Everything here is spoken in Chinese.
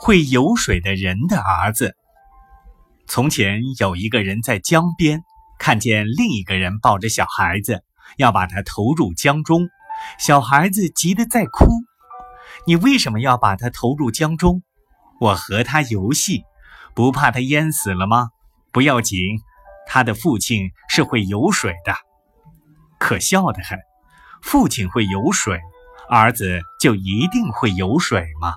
会游水的人的儿子，从前有一个人在江边看见另一个人抱着小孩子，要把他投入江中，小孩子急得在哭。你为什么要把他投入江中？我和他游戏，不怕他淹死了吗？不要紧，他的父亲是会游水的。可笑得很，父亲会游水，儿子就一定会游水吗？